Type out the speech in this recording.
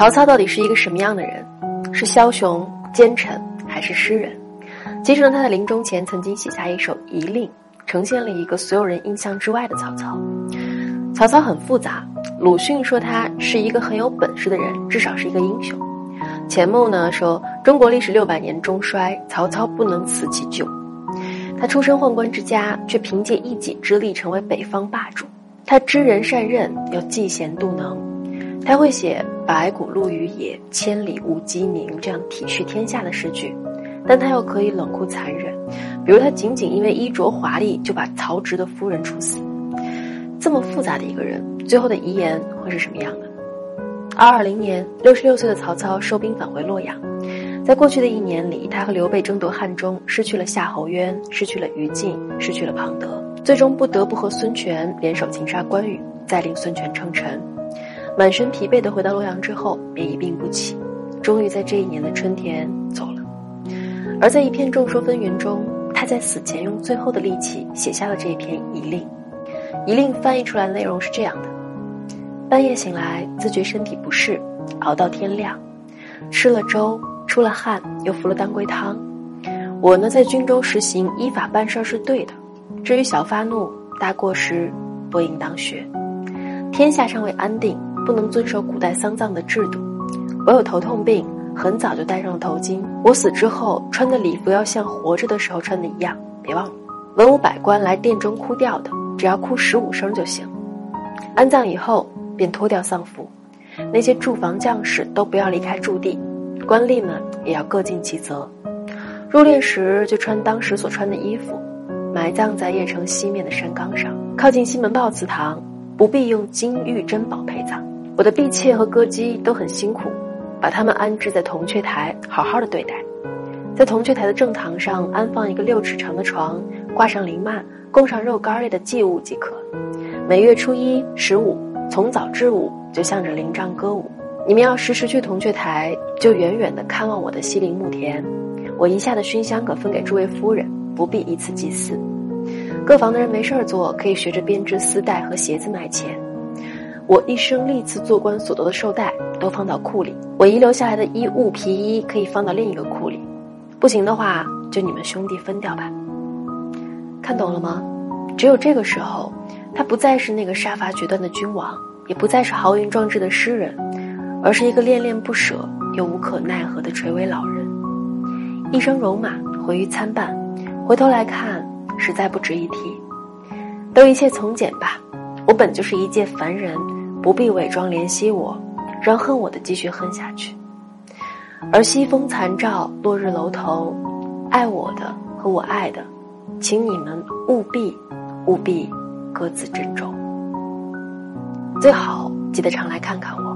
曹操到底是一个什么样的人？是枭雄、奸臣，还是诗人？其实呢，他在临终前曾经写下一首遗令，呈现了一个所有人印象之外的曹操。曹操很复杂，鲁迅说他是一个很有本事的人，至少是一个英雄。钱穆呢说，中国历史六百年中衰，曹操不能辞其咎。他出身宦官之家，却凭借一己之力成为北方霸主。他知人善任，又嫉贤妒能。他会写“白骨露于野，千里无鸡鸣”这样体恤天下的诗句，但他又可以冷酷残忍，比如他仅仅因为衣着华丽就把曹植的夫人处死。这么复杂的一个人，最后的遗言会是什么样的？二二零年，六十六岁的曹操收兵返回洛阳，在过去的一年里，他和刘备争夺汉中，失去了夏侯渊，失去了于禁，失去了庞德，最终不得不和孙权联手擒杀关羽，再令孙权称臣。满身疲惫的回到洛阳之后，便一病不起，终于在这一年的春天走了。而在一片众说纷纭中，他在死前用最后的力气写下了这一篇遗令。遗令翻译出来的内容是这样的：半夜醒来，自觉身体不适，熬到天亮，吃了粥，出了汗，又服了当归汤。我呢，在军中实行依法办事是对的，至于小发怒、大过失，不应当学。天下尚未安定。不能遵守古代丧葬的制度。我有头痛病，很早就戴上了头巾。我死之后穿的礼服要像活着的时候穿的一样。别忘了，文武百官来殿中哭吊的，只要哭十五声就行。安葬以后便脱掉丧服，那些驻防将士都不要离开驻地，官吏们也要各尽其责。入殓时就穿当时所穿的衣服，埋葬在邺城西面的山岗上，靠近西门豹祠堂，不必用金玉珍宝陪葬。我的婢妾和歌姬都很辛苦，把他们安置在铜雀台，好好的对待。在铜雀台的正堂上安放一个六尺长的床，挂上灵幔，供上肉干类的祭物即可。每月初一、十五，从早至午就向着灵帐歌舞。你们要时时去铜雀台，就远远的看望我的西陵墓田。我遗下的熏香可分给诸位夫人，不必一次祭祀。各房的人没事儿做，可以学着编织丝带和鞋子卖钱。我一生历次做官所得的绶带都放到库里，我遗留下来的衣物皮衣可以放到另一个库里，不行的话就你们兄弟分掉吧。看懂了吗？只有这个时候，他不再是那个杀伐决断的君王，也不再是豪云壮志的诗人，而是一个恋恋不舍又无可奈何的垂危老人。一生戎马，毁于参半，回头来看，实在不值一提。都一切从简吧，我本就是一介凡人。不必伪装怜惜我，让恨我的继续恨下去。而西风残照，落日楼头，爱我的和我爱的，请你们务必务必各自珍重。最好记得常来看看我。